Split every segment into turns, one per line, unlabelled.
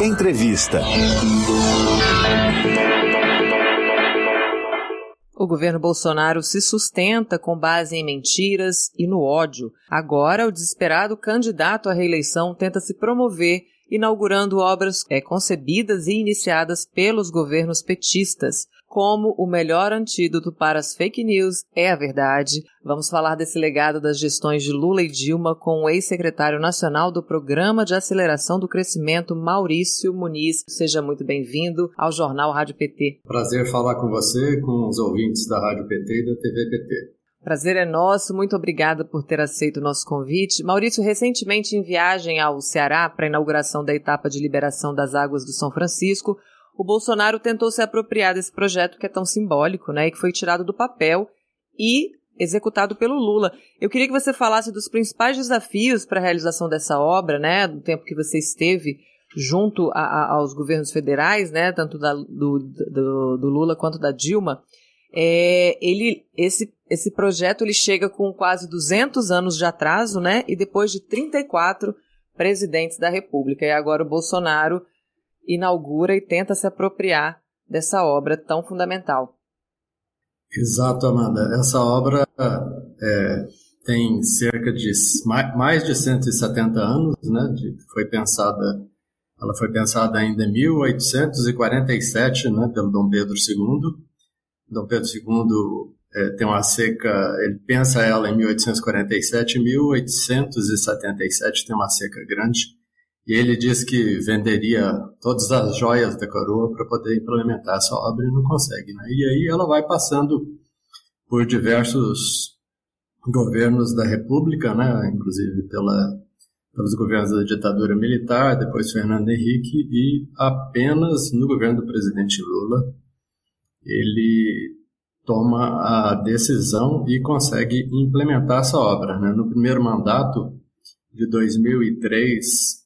Entrevista.
O governo Bolsonaro se sustenta com base em mentiras e no ódio. Agora, o desesperado candidato à reeleição tenta se promover inaugurando obras é, concebidas e iniciadas pelos governos petistas como o melhor antídoto para as fake news é a verdade. Vamos falar desse legado das gestões de Lula e Dilma com o ex-secretário nacional do Programa de Aceleração do Crescimento, Maurício Muniz. Seja muito bem-vindo ao Jornal Rádio PT.
Prazer falar com você, com os ouvintes da Rádio PT e da TV PT.
Prazer é nosso, muito obrigada por ter aceito o nosso convite. Maurício, recentemente em viagem ao Ceará para a inauguração da etapa de liberação das águas do São Francisco, o Bolsonaro tentou se apropriar desse projeto que é tão simbólico, né, e que foi tirado do papel e executado pelo Lula. Eu queria que você falasse dos principais desafios para a realização dessa obra, né, do tempo que você esteve junto a, a, aos governos federais, né, tanto da, do, do, do, Lula quanto da Dilma. É, ele, esse, esse projeto ele chega com quase 200 anos de atraso, né, e depois de 34 presidentes da República. E agora o Bolsonaro inaugura e tenta se apropriar dessa obra tão fundamental.
Exato, Amanda. Essa obra é, tem cerca de mais de 170 anos, né? De, foi pensada, ela foi pensada ainda em 1847, né? Pelo Dom Pedro II. Dom Pedro II é, tem uma seca, ele pensa ela em 1847, 1877 tem uma seca grande e ele diz que venderia todas as joias da coroa para poder implementar essa obra e não consegue. Né? E aí ela vai passando por diversos governos da República, né? inclusive pela, pelos governos da ditadura militar, depois Fernando Henrique, e apenas no governo do presidente Lula ele toma a decisão e consegue implementar essa obra. Né? No primeiro mandato de 2003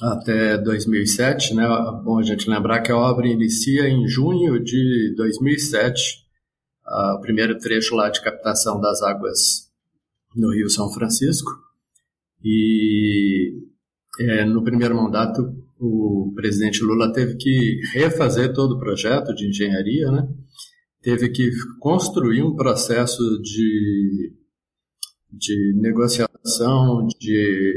até 2007, né? Bom a gente lembrar que a obra inicia em junho de 2007, o primeiro trecho lá de captação das águas no Rio São Francisco. E é, no primeiro mandato, o presidente Lula teve que refazer todo o projeto de engenharia, né? Teve que construir um processo de, de negociação, de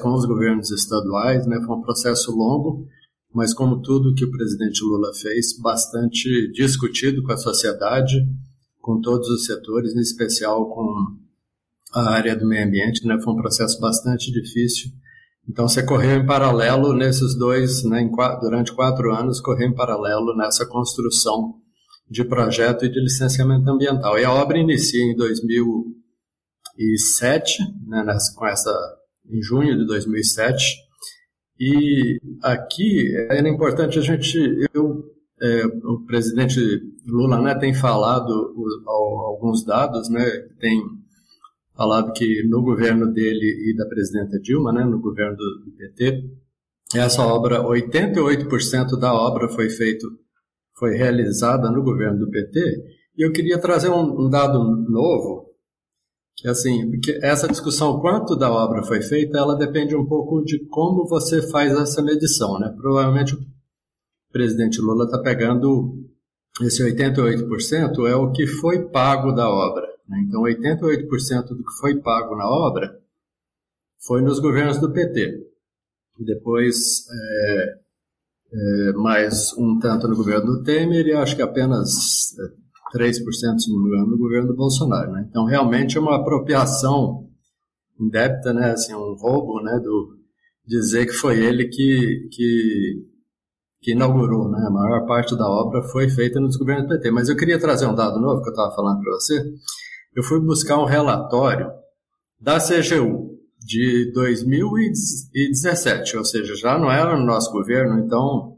com os governos estaduais, né? Foi um processo longo, mas como tudo que o presidente Lula fez, bastante discutido com a sociedade, com todos os setores, em especial com a área do meio ambiente, né? Foi um processo bastante difícil. Então, você correu em paralelo nesses dois, né, durante quatro anos, correu em paralelo nessa construção de projeto e de licenciamento ambiental. E a obra inicia em 2007, né, nessa, com essa em junho de 2007. E aqui era importante a gente, eu, é, o presidente Lula né, tem falado alguns dados, né, tem falado que no governo dele e da presidenta Dilma, né, no governo do PT, essa obra, 88% da obra foi feito, foi realizada no governo do PT. E eu queria trazer um, um dado novo assim, porque essa discussão quanto da obra foi feita, ela depende um pouco de como você faz essa medição, né? Provavelmente o presidente Lula está pegando esse 88% é o que foi pago da obra. Né? Então, 88% do que foi pago na obra foi nos governos do PT. Depois, é, é, mais um tanto no governo do Temer e acho que apenas é, 3%, se não me engano, no governo do Bolsonaro. Né? Então, realmente é uma apropriação indébita, né? assim, um roubo né? do dizer que foi ele que, que, que inaugurou. Né? A maior parte da obra foi feita nos governos do PT. Mas eu queria trazer um dado novo que eu estava falando para você. Eu fui buscar um relatório da CGU de 2017, ou seja, já não era no nosso governo, então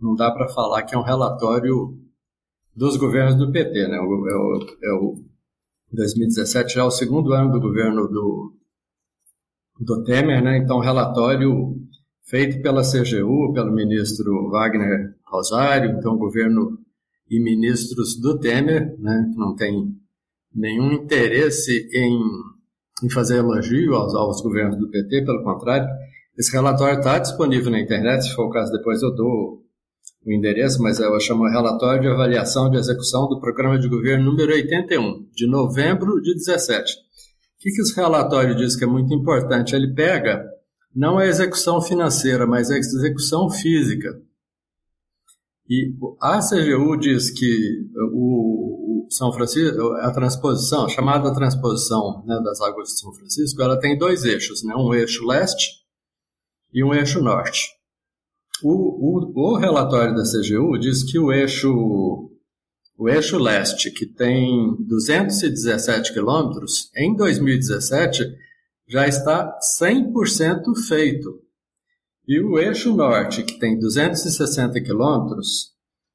não dá para falar que é um relatório dos governos do PT. Né? É, o, é o 2017 já é o segundo ano do governo do, do Temer, né? então relatório feito pela CGU, pelo ministro Wagner Rosário, então governo e ministros do Temer, né? que não tem nenhum interesse em, em fazer elogio aos, aos governos do PT, pelo contrário, Esse relatório está disponível na internet, se for o caso, depois eu dou o endereço, mas eu chamo Relatório de Avaliação de Execução do Programa de Governo número 81, de novembro de 17. O que, que esse relatório diz que é muito importante? Ele pega não a execução financeira, mas a execução física. E a CGU diz que o, São Francisco, a transposição, a chamada transposição né, das águas de São Francisco, ela tem dois eixos, né, um eixo leste e um eixo norte. O, o, o relatório da CGU diz que o eixo, o eixo leste, que tem 217 quilômetros, em 2017 já está 100% feito. E o eixo norte, que tem 260 quilômetros,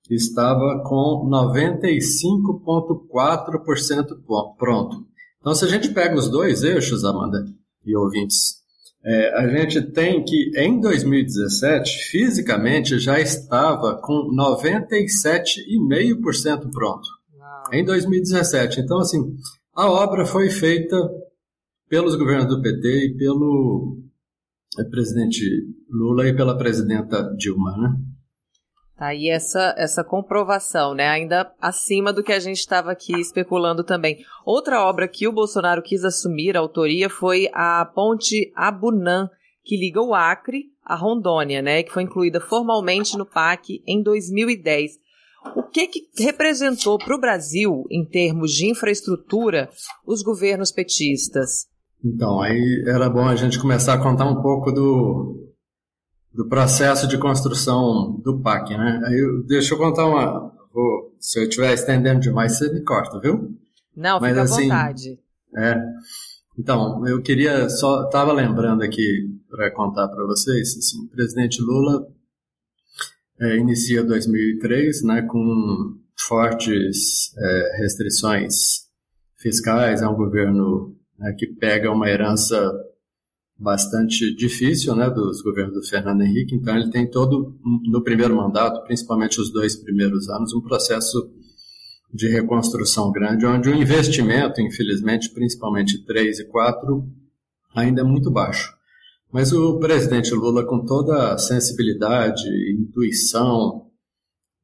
estava com 95,4% pronto. Então, se a gente pega os dois eixos, Amanda e ouvintes, é, a gente tem que em 2017, fisicamente, já estava com 97,5% pronto. Uau. Em 2017. Então, assim, a obra foi feita pelos governos do PT e pelo é, presidente Lula e pela presidenta Dilma, né?
Tá aí essa, essa comprovação, né? Ainda acima do que a gente estava aqui especulando também. Outra obra que o Bolsonaro quis assumir a autoria foi a ponte Abunã, que liga o Acre à Rondônia, né? Que foi incluída formalmente no PAC em 2010. O que, que representou para o Brasil, em termos de infraestrutura, os governos petistas?
Então, aí era bom a gente começar a contar um pouco do, do processo de construção do PAC, né? Aí, deixa eu contar uma. Vou, se eu estiver estendendo demais, você me corta, viu?
Não, Mas, fica assim, à vontade.
É. Então, eu queria só. Estava lembrando aqui para contar para vocês. Assim, o presidente Lula é, inicia 2003 né, com fortes é, restrições fiscais, é um governo né, que pega uma herança bastante difícil né, dos governos do Fernando Henrique, então ele tem todo, no primeiro mandato, principalmente os dois primeiros anos, um processo de reconstrução grande, onde o investimento, infelizmente, principalmente 3 e 4, ainda é muito baixo. Mas o presidente Lula, com toda a sensibilidade, intuição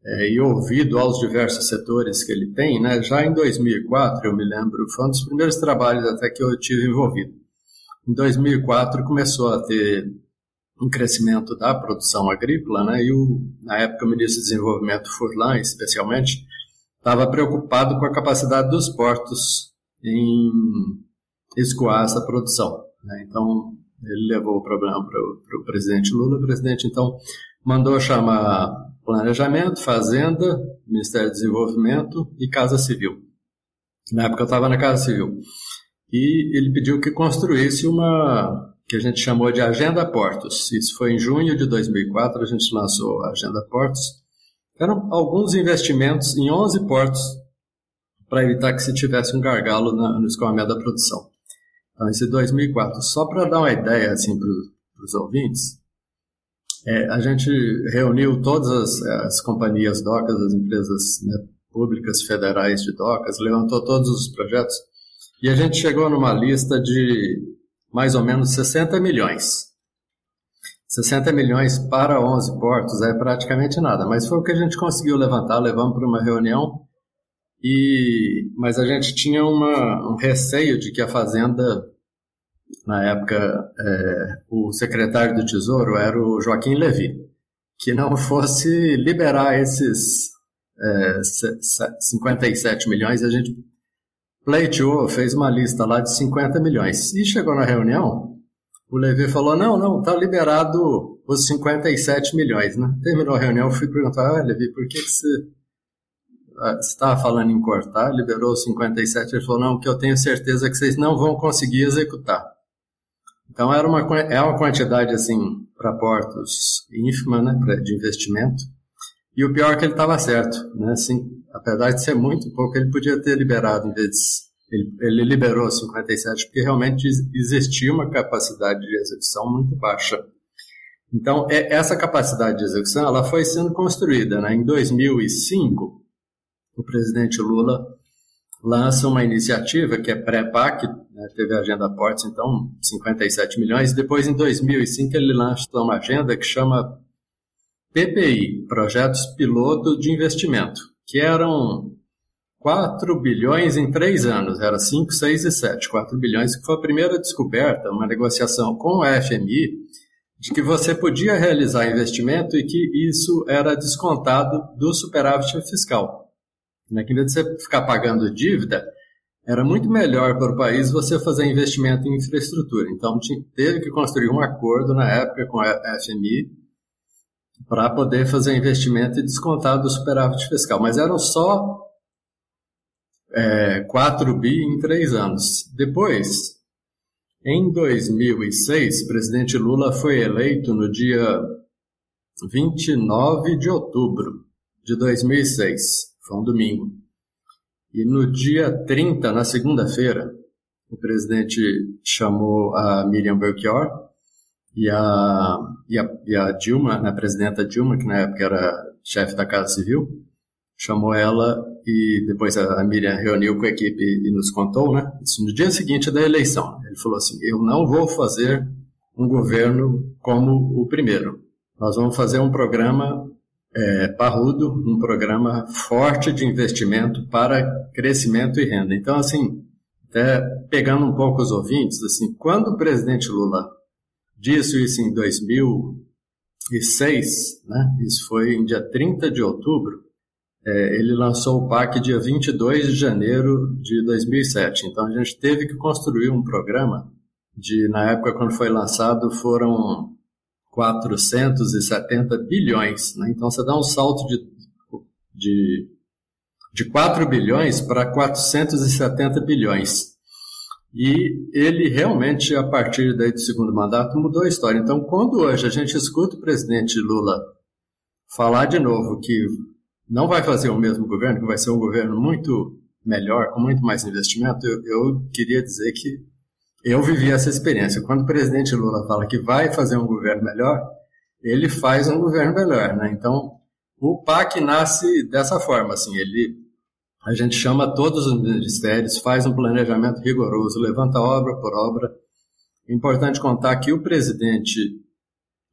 é, e ouvido aos diversos setores que ele tem, né, já em 2004, eu me lembro, foi um dos primeiros trabalhos até que eu tive envolvido em 2004 começou a ter um crescimento da produção agrícola, né? E o, na época o ministro de Desenvolvimento Furlan, especialmente, estava preocupado com a capacidade dos portos em escoar essa produção. Né? Então ele levou o problema para o presidente Lula. O presidente então mandou chamar planejamento, fazenda, Ministério do Desenvolvimento e Casa Civil. Na época eu estava na Casa Civil e ele pediu que construísse uma que a gente chamou de Agenda Portos. Isso foi em junho de 2004, a gente lançou a Agenda Portos. Eram alguns investimentos em 11 portos para evitar que se tivesse um gargalo na, no escoamento da produção. Então, esse 2004. Só para dar uma ideia assim, para os ouvintes, é, a gente reuniu todas as, as companhias docas, as empresas né, públicas federais de docas, levantou todos os projetos e a gente chegou numa lista de mais ou menos 60 milhões. 60 milhões para 11 portos é praticamente nada, mas foi o que a gente conseguiu levantar, levamos para uma reunião, e, mas a gente tinha uma, um receio de que a Fazenda, na época, é, o secretário do Tesouro era o Joaquim Levy, que não fosse liberar esses é, 57 milhões, a gente pleiteou, fez uma lista lá de 50 milhões. E chegou na reunião, o Levi falou: não, não, está liberado os 57 milhões. Né? Terminou a reunião, eu fui perguntar: ah, Levi, por que, que você ah, estava falando em cortar? Liberou os 57. Ele falou: não, que eu tenho certeza que vocês não vão conseguir executar. Então era uma, é uma quantidade assim para portos ínfima né, de investimento. E o pior é que ele estava certo, né? Assim, apesar de ser muito pouco, ele podia ter liberado em vez ele, ele liberou 57 porque realmente existia uma capacidade de execução muito baixa. Então, é, essa capacidade de execução ela foi sendo construída. Né? Em 2005, o presidente Lula lança uma iniciativa que é pré-PAC, né, teve a agenda Portos, então 57 milhões. Depois, em 2005, ele lança uma agenda que chama PPI, Projetos Piloto de Investimento, que eram 4 bilhões em três anos, era 5, 6 e 7. 4 bilhões, que foi a primeira descoberta, uma negociação com o FMI, de que você podia realizar investimento e que isso era descontado do superávit fiscal. Né? Que em vez de você ficar pagando dívida, era muito melhor para o país você fazer investimento em infraestrutura. Então, teve que construir um acordo na época com a FMI para poder fazer investimento e descontar do superávit fiscal. Mas eram só é, 4 bi em três anos. Depois, em 2006, o presidente Lula foi eleito no dia 29 de outubro de 2006. Foi um domingo. E no dia 30, na segunda-feira, o presidente chamou a Miriam Belchior e a, e a, e a Dilma, né, a presidenta Dilma, que na época era chefe da Casa Civil, chamou ela e depois a Miriam reuniu com a equipe e nos contou, né? Isso no dia seguinte da eleição. Ele falou assim: Eu não vou fazer um governo como o primeiro. Nós vamos fazer um programa é, parrudo, um programa forte de investimento para crescimento e renda. Então, assim, até pegando um pouco os ouvintes, assim, quando o presidente Lula disse isso em 2006, né? Isso foi em dia 30 de outubro é, ele lançou o PAC dia 22 de janeiro de 2007. Então a gente teve que construir um programa de, na época quando foi lançado, foram 470 bilhões. Né? Então você dá um salto de, de, de 4 bilhões para 470 bilhões. E ele realmente, a partir daí do segundo mandato, mudou a história. Então, quando hoje a gente escuta o presidente Lula falar de novo que não vai fazer o mesmo governo, que vai ser um governo muito melhor, com muito mais investimento, eu, eu queria dizer que eu vivi essa experiência. Quando o presidente Lula fala que vai fazer um governo melhor, ele faz um governo melhor, né? Então, o PAC nasce dessa forma, assim, ele a gente chama todos os ministérios, faz um planejamento rigoroso, levanta obra por obra. É importante contar que o presidente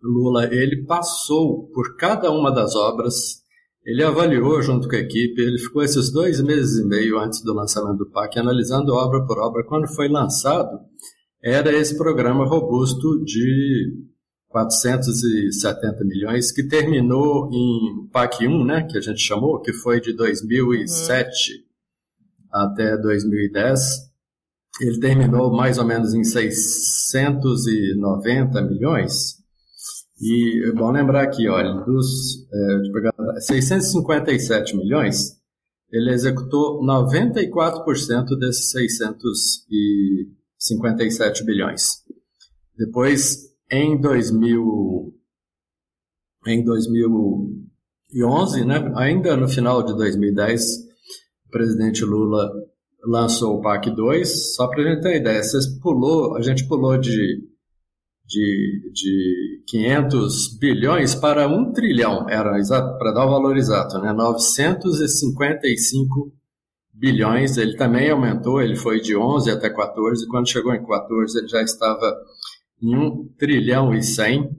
Lula, ele passou por cada uma das obras ele avaliou junto com a equipe, ele ficou esses dois meses e meio antes do lançamento do PAC, analisando obra por obra. Quando foi lançado, era esse programa robusto de 470 milhões, que terminou em PAC 1, né, que a gente chamou, que foi de 2007 uhum. até 2010. Ele terminou mais ou menos em 690 milhões, e é bom lembrar aqui, olha, dos é, 657 milhões, ele executou 94% desses 657 bilhões. Depois, em 2000, em 2011, né, ainda no final de 2010, o presidente Lula lançou o PAC 2, só para a gente ter uma ideia, vocês pulou, a gente pulou de de, de 500 bilhões para 1 trilhão, era para dar o valor exato, né? 955 bilhões, ele também aumentou, ele foi de 11 até 14, quando chegou em 14 ele já estava em 1 trilhão e 100,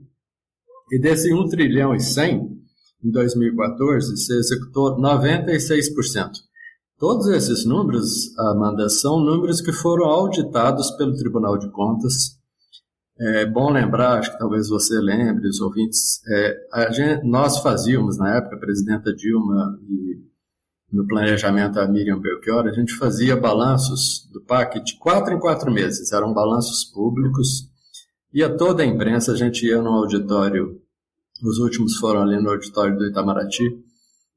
e desse 1 trilhão e 100, em 2014, se executou 96%. Todos esses números, Amanda, são números que foram auditados pelo Tribunal de Contas, é bom lembrar, acho que talvez você lembre, os ouvintes, é, gente, nós fazíamos, na época, a presidenta Dilma e no planejamento a Miriam Belchior, a gente fazia balanços do PAC de quatro em quatro meses, eram balanços públicos, ia toda a imprensa, a gente ia no auditório, os últimos foram ali no auditório do Itamaraty,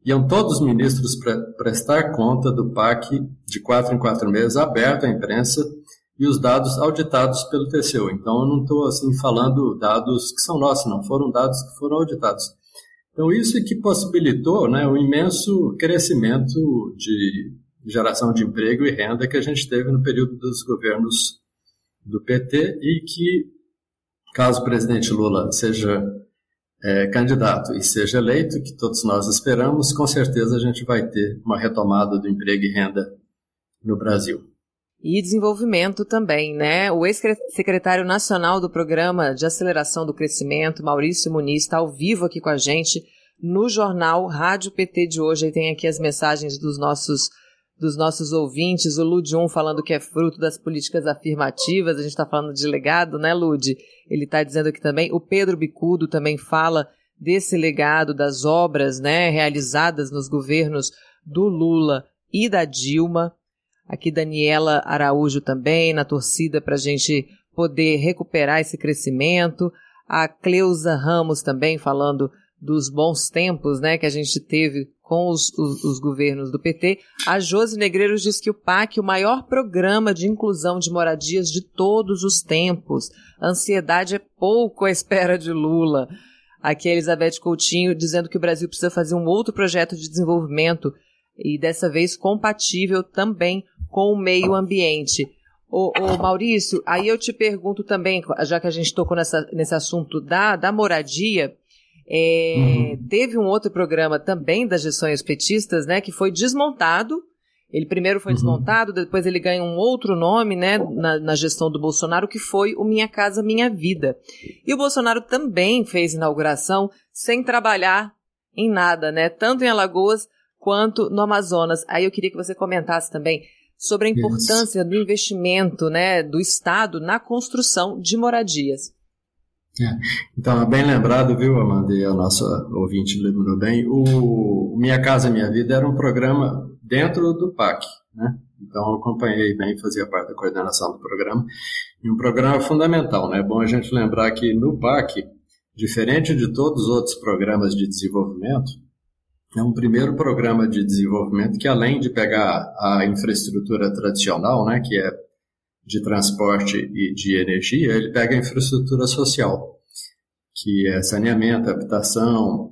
iam todos os ministros pre prestar conta do PAC de quatro em quatro meses, aberto à imprensa, e os dados auditados pelo TCU. Então, eu não estou assim falando dados que são nossos, não foram dados que foram auditados. Então, isso é que possibilitou né, o imenso crescimento de geração de emprego e renda que a gente teve no período dos governos do PT e que, caso o presidente Lula seja é, candidato e seja eleito, que todos nós esperamos, com certeza a gente vai ter uma retomada do emprego e renda no Brasil.
E desenvolvimento também, né? O ex-secretário nacional do Programa de Aceleração do Crescimento, Maurício Muniz, está ao vivo aqui com a gente no jornal Rádio PT de hoje. E tem aqui as mensagens dos nossos dos nossos ouvintes, o Ludium falando que é fruto das políticas afirmativas, a gente está falando de legado, né, Lud? Ele está dizendo aqui também, o Pedro Bicudo também fala desse legado das obras, né, realizadas nos governos do Lula e da Dilma. Aqui Daniela Araújo também, na torcida para a gente poder recuperar esse crescimento. A Cleusa Ramos também falando dos bons tempos né, que a gente teve com os, os, os, governos do PT. A Josi Negreiros diz que o PAC, o maior programa de inclusão de moradias de todos os tempos. Ansiedade é pouco à espera de Lula. Aqui a Elizabeth Coutinho dizendo que o Brasil precisa fazer um outro projeto de desenvolvimento e dessa vez compatível também com o meio ambiente. Ô, ô, Maurício, aí eu te pergunto também, já que a gente tocou nessa, nesse assunto da, da moradia, é, uhum. teve um outro programa também das gestões petistas, né, que foi desmontado. Ele primeiro foi uhum. desmontado, depois ele ganha um outro nome, né, na, na, gestão do Bolsonaro, que foi o Minha Casa Minha Vida. E o Bolsonaro também fez inauguração sem trabalhar em nada, né, tanto em Alagoas quanto no Amazonas. Aí eu queria que você comentasse também sobre a importância Isso. do investimento né, do Estado na construção de moradias.
É. Então, é bem lembrado, viu, Amanda, e a nossa ouvinte lembrou bem, o Minha Casa Minha Vida era um programa dentro do PAC, né? Então, eu acompanhei bem, fazia parte da coordenação do programa, e um programa fundamental, né? É bom a gente lembrar que no PAC, diferente de todos os outros programas de desenvolvimento, é um primeiro programa de desenvolvimento que, além de pegar a infraestrutura tradicional, né, que é de transporte e de energia, ele pega a infraestrutura social, que é saneamento, habitação,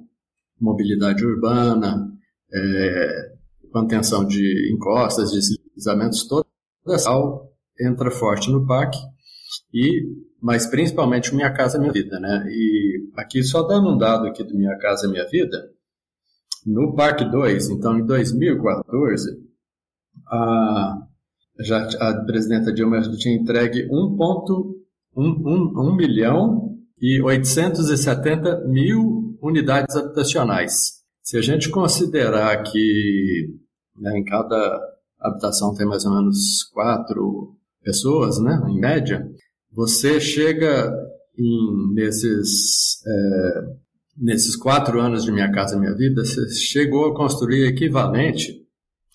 mobilidade urbana, é, contenção de encostas, deslizamentos, toda essa entra forte no PAC, e, mas principalmente Minha Casa Minha Vida. Né? E aqui, só dando um dado aqui do Minha Casa Minha Vida, no PAC 2, então em 2014, a, já, a presidenta Dilma tinha entregue 1,1 milhão e 870 mil unidades habitacionais. Se a gente considerar que né, em cada habitação tem mais ou menos quatro pessoas, né, em média, você chega em, nesses é, nesses quatro anos de Minha Casa Minha Vida, você chegou a construir equivalente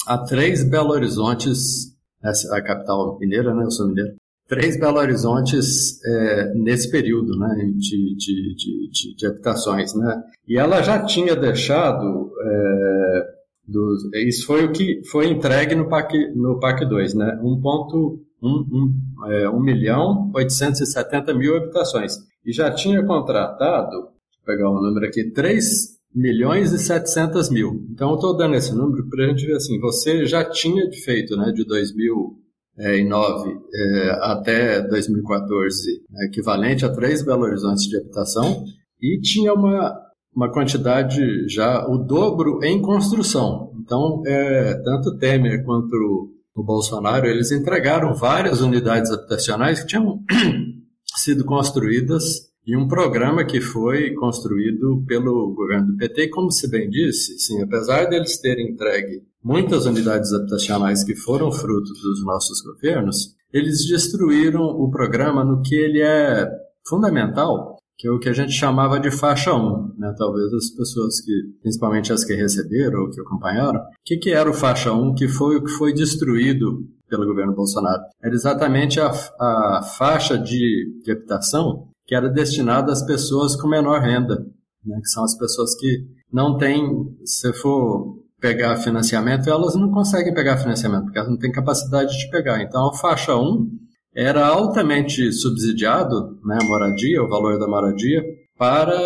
a três Belo Horizontes, essa é a capital mineira, né? Eu sou mineiro. Três Belo Horizontes é, nesse período, né? De, de, de, de, habitações, né? E ela já tinha deixado é, dos, isso foi o que foi entregue no PAC, no PAC 2, né? 1,1 1, é, 1 milhão 870 mil habitações. E já tinha contratado pegar o um número aqui, 3 milhões e 700 mil. Então, eu estou dando esse número para a gente ver assim, você já tinha feito, né, de 2009 é, até 2014, né, equivalente a 3 Belo Horizontes de habitação, e tinha uma, uma quantidade já, o dobro em construção. Então, é, tanto Temer quanto o Bolsonaro, eles entregaram várias unidades habitacionais que tinham sido construídas e um programa que foi construído pelo governo do PT, como se bem disse, sim, apesar deles terem entregue muitas unidades habitacionais que foram fruto dos nossos governos, eles destruíram o programa no que ele é fundamental, que é o que a gente chamava de faixa 1, né? talvez as pessoas que, principalmente as que receberam ou que acompanharam, o que, que era o faixa 1, que foi o que foi destruído pelo governo Bolsonaro? Era exatamente a, a faixa de, de habitação que era destinado às pessoas com menor renda, né, que são as pessoas que não têm, se for pegar financiamento, elas não conseguem pegar financiamento, porque elas não têm capacidade de pegar. Então, a faixa 1 era altamente subsidiado, né, a moradia, o valor da moradia, para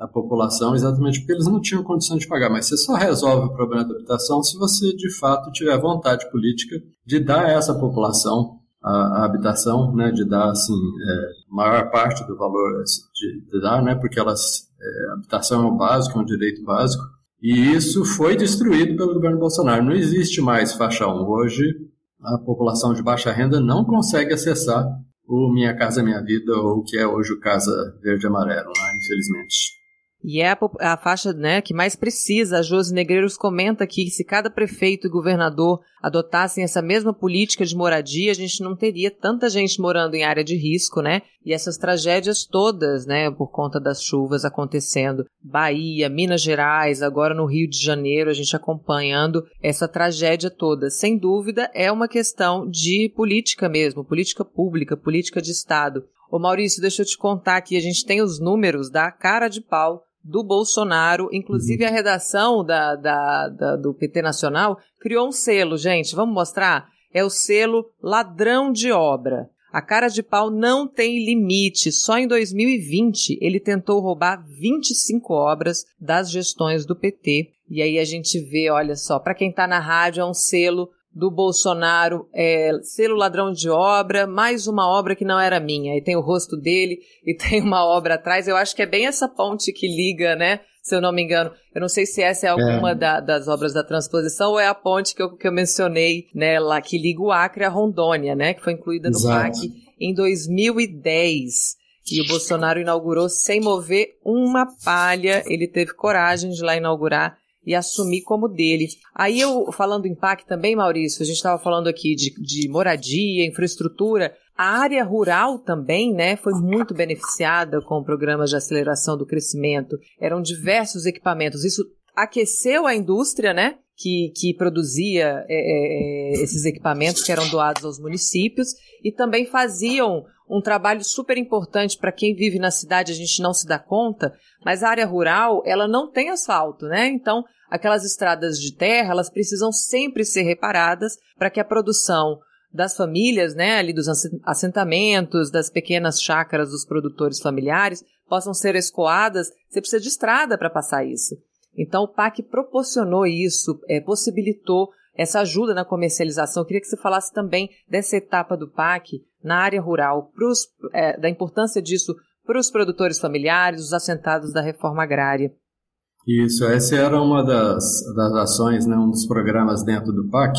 a população, exatamente porque eles não tinham condição de pagar. Mas você só resolve o problema da habitação se você, de fato, tiver vontade política de dar a essa população a, habitação, né, de dar assim é, maior parte do valor de, de dar, né, porque elas é, habitação é um básico, é um direito básico. E isso foi destruído pelo governo Bolsonaro. Não existe mais faixa 1. Hoje a população de baixa renda não consegue acessar o Minha Casa Minha Vida, ou o que é hoje o Casa Verde Amarelo, né, infelizmente.
E é a, a, faixa né, que mais precisa. A Josi Negreiros comenta que se cada prefeito e governador adotassem essa mesma política de moradia, a gente não teria tanta gente morando em área de risco, né? E essas tragédias todas, né, por conta das chuvas acontecendo. Bahia, Minas Gerais, agora no Rio de Janeiro, a gente acompanhando essa tragédia toda. Sem dúvida, é uma questão de política mesmo, política pública, política de Estado. Ô Maurício, deixa eu te contar aqui, a gente tem os números da cara de pau do Bolsonaro, inclusive a redação da, da, da, do PT Nacional criou um selo, gente, vamos mostrar? É o selo ladrão de obra. A cara de pau não tem limite. Só em 2020 ele tentou roubar 25 obras das gestões do PT. E aí a gente vê, olha só, para quem está na rádio, é um selo do Bolsonaro, é, selo ladrão de obra, mais uma obra que não era minha. E tem o rosto dele e tem uma obra atrás. Eu acho que é bem essa ponte que liga, né? Se eu não me engano. Eu não sei se essa é alguma é. Da, das obras da transposição ou é a ponte que eu, que eu mencionei, né, lá, que liga o Acre à Rondônia, né? Que foi incluída no Exato. PAC em 2010. E o Bolsonaro inaugurou sem mover uma palha. Ele teve coragem de lá inaugurar e assumir como dele. Aí eu, falando em PAC também, Maurício, a gente estava falando aqui de, de moradia, infraestrutura, a área rural também, né, foi muito beneficiada com programas de aceleração do crescimento. Eram diversos equipamentos. Isso aqueceu a indústria, né, que, que produzia é, é, é esses equipamentos que eram doados aos municípios e também faziam um trabalho super importante para quem vive na cidade, a gente não se dá conta, mas a área rural, ela não tem asfalto, né? Então, aquelas estradas de terra, elas precisam sempre ser reparadas para que a produção das famílias, né, ali dos assentamentos, das pequenas chácaras dos produtores familiares, possam ser escoadas. Você precisa de estrada para passar isso. Então, o PAC proporcionou isso, é, possibilitou essa ajuda na comercialização. Eu queria que você falasse também dessa etapa do PAC na área rural, pros, é, da importância disso para os produtores familiares, os assentados da reforma agrária.
Isso, essa era uma das, das ações, né, um dos programas dentro do PAC,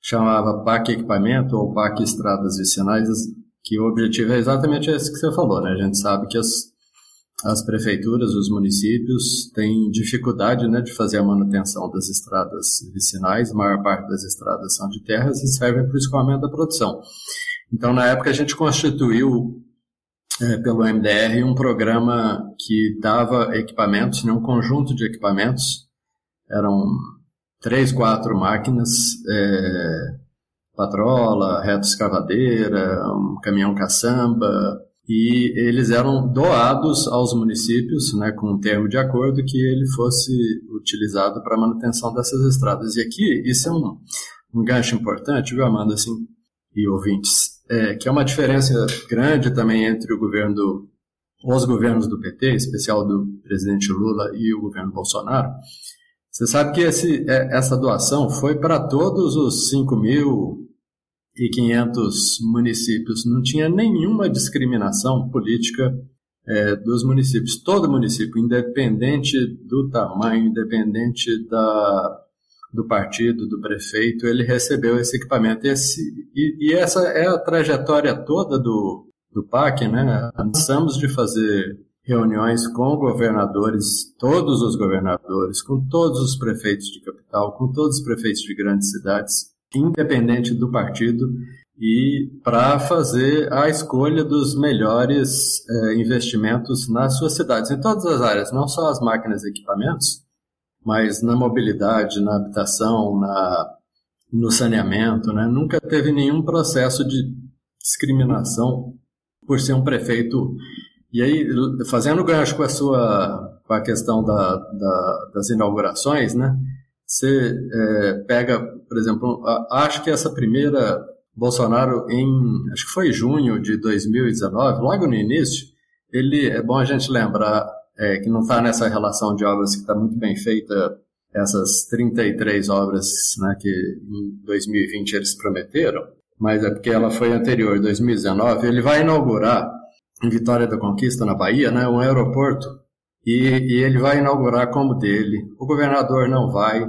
chamava PAC Equipamento ou PAC Estradas Vicinais, que o objetivo é exatamente esse que você falou, né? A gente sabe que as, as prefeituras, os municípios têm dificuldade né, de fazer a manutenção das estradas vicinais, a maior parte das estradas são de terras e servem para o escoamento da produção. Então, na época, a gente constituiu é, pelo MDR um programa que dava equipamentos, né, um conjunto de equipamentos, eram três, quatro máquinas, é, patrola, reto escavadeira, um caminhão caçamba, e eles eram doados aos municípios, né, com um termo de acordo que ele fosse utilizado para a manutenção dessas estradas. E aqui, isso é um, um gancho importante, viu, Amanda, assim, e ouvintes é, que é uma diferença grande também entre o governo os governos do PT, em especial do presidente Lula e o governo Bolsonaro. Você sabe que esse, é, essa doação foi para todos os 5.500 municípios. Não tinha nenhuma discriminação política é, dos municípios. Todo município, independente do tamanho, independente da, do partido, do prefeito, ele recebeu esse equipamento. Esse, e, e, essa é a trajetória toda do, do PAC, né? Cansamos de fazer reuniões com governadores, todos os governadores, com todos os prefeitos de capital, com todos os prefeitos de grandes cidades, independente do partido, e para fazer a escolha dos melhores é, investimentos nas suas cidades, em todas as áreas, não só as máquinas e equipamentos, mas na mobilidade, na habitação, na, no saneamento, né? nunca teve nenhum processo de discriminação por ser um prefeito. E aí, fazendo gancho com a sua com a questão da, da, das inaugurações, né? Você é, pega, por exemplo, a, acho que essa primeira Bolsonaro em, acho que foi junho de 2019, logo no início, ele é bom a gente lembrar é, que não está nessa relação de obras que está muito bem feita, essas 33 obras né, que em 2020 eles prometeram, mas é porque ela foi anterior, 2019, ele vai inaugurar em Vitória da Conquista, na Bahia, né, um aeroporto, e, e ele vai inaugurar como dele. O governador não vai.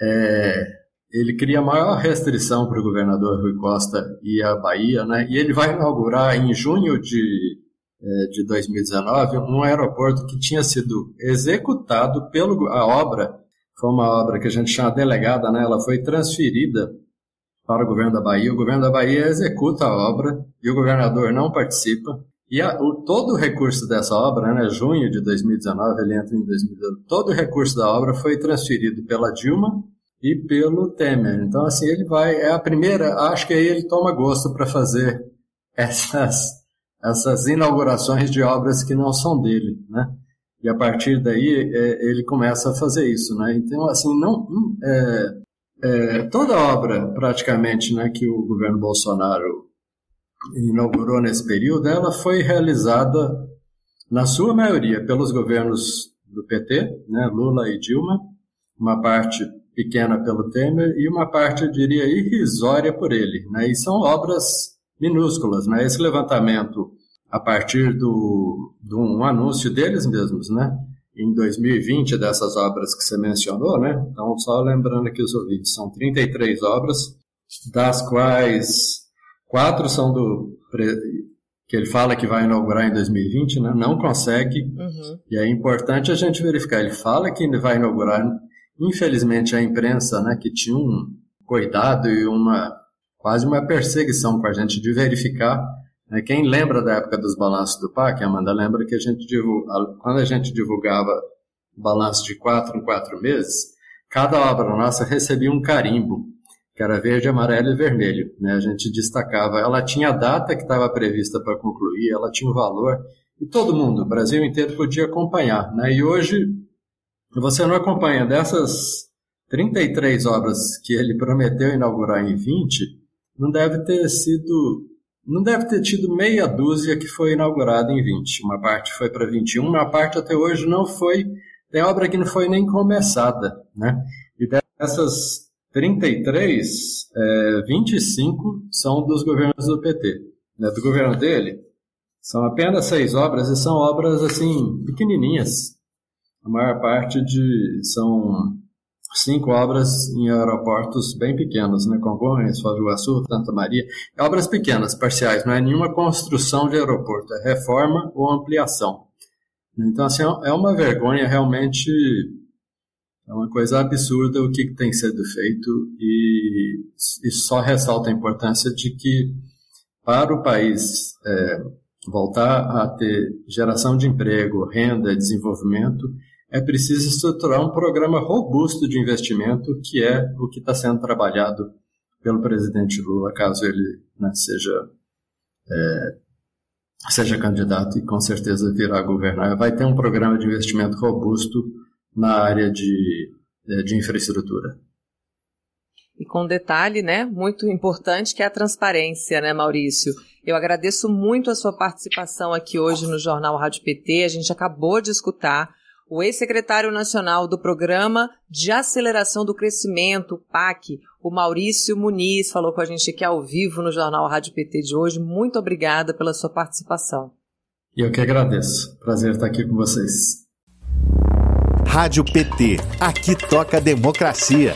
É, ele cria maior restrição para o governador Rui Costa e a Bahia, né? E ele vai inaugurar em junho de, de 2019 um aeroporto que tinha sido executado pelo a obra foi uma obra que a gente chama delegada, né? Ela foi transferida para o governo da Bahia. O governo da Bahia executa a obra e o governador não participa. E a, o, todo o recurso dessa obra, né, junho de 2019, ele entra em 2019, todo o recurso da obra foi transferido pela Dilma e pelo Temer. Então, assim, ele vai, é a primeira, acho que aí ele toma gosto para fazer essas, essas inaugurações de obras que não são dele, né? E a partir daí é, ele começa a fazer isso, né? Então, assim, não, hum, é, é, toda obra praticamente, né, que o governo Bolsonaro inaugurou nesse período, ela foi realizada na sua maioria pelos governos do PT, né, Lula e Dilma, uma parte pequena pelo Temer e uma parte, eu diria, irrisória por ele. Né? E são obras minúsculas. Né? Esse levantamento, a partir do, de um anúncio deles mesmos, né? em 2020, dessas obras que você mencionou, né? então só lembrando aqui os ouvintes, são 33 obras, das quais quatro são do que ele fala que vai inaugurar em 2020, né? não consegue, uhum. e é importante a gente verificar. Ele fala que vai inaugurar Infelizmente, a imprensa, né, que tinha um cuidado e uma quase uma perseguição com a gente de verificar. Né, quem lembra da época dos balanços do PAC, Amanda, lembra que a gente divulga, quando a gente divulgava balanço de quatro em quatro meses, cada obra nossa recebia um carimbo, que era verde, amarelo e vermelho. Né? A gente destacava, ela tinha a data que estava prevista para concluir, ela tinha o valor, e todo mundo, o Brasil inteiro, podia acompanhar. Né? E hoje você não acompanha dessas 33 obras que ele prometeu inaugurar em 20, não deve ter sido não deve ter tido meia dúzia que foi inaugurada em 20. Uma parte foi para 21, uma parte até hoje não foi. Tem obra que não foi nem começada, né? E dessas 33, é, 25 são dos governos do PT. Né? Do governo dele, são apenas seis obras e são obras assim pequenininhas, a maior parte de são cinco obras em aeroportos bem pequenos, né? Congonhas, Foz do Iguaçu, Santa Maria, obras pequenas, parciais, não é nenhuma construção de aeroporto, é reforma ou ampliação. Então, assim, é uma vergonha realmente, é uma coisa absurda o que tem sido feito e isso só ressalta a importância de que para o país é, voltar a ter geração de emprego, renda, desenvolvimento, é preciso estruturar um programa robusto de investimento, que é o que está sendo trabalhado pelo presidente Lula, caso ele né, seja, é, seja candidato e com certeza virá governar. Vai ter um programa de investimento robusto na área de, é, de infraestrutura.
E com um detalhe, né, muito importante, que é a transparência, né, Maurício? Eu agradeço muito a sua participação aqui hoje no Jornal Rádio PT. A gente acabou de escutar o ex-secretário nacional do Programa de Aceleração do Crescimento, PAC, o Maurício Muniz, falou com a gente aqui ao vivo no Jornal Rádio PT de hoje. Muito obrigada pela sua participação.
Eu que agradeço. Prazer estar aqui com vocês.
Rádio PT. Aqui toca democracia.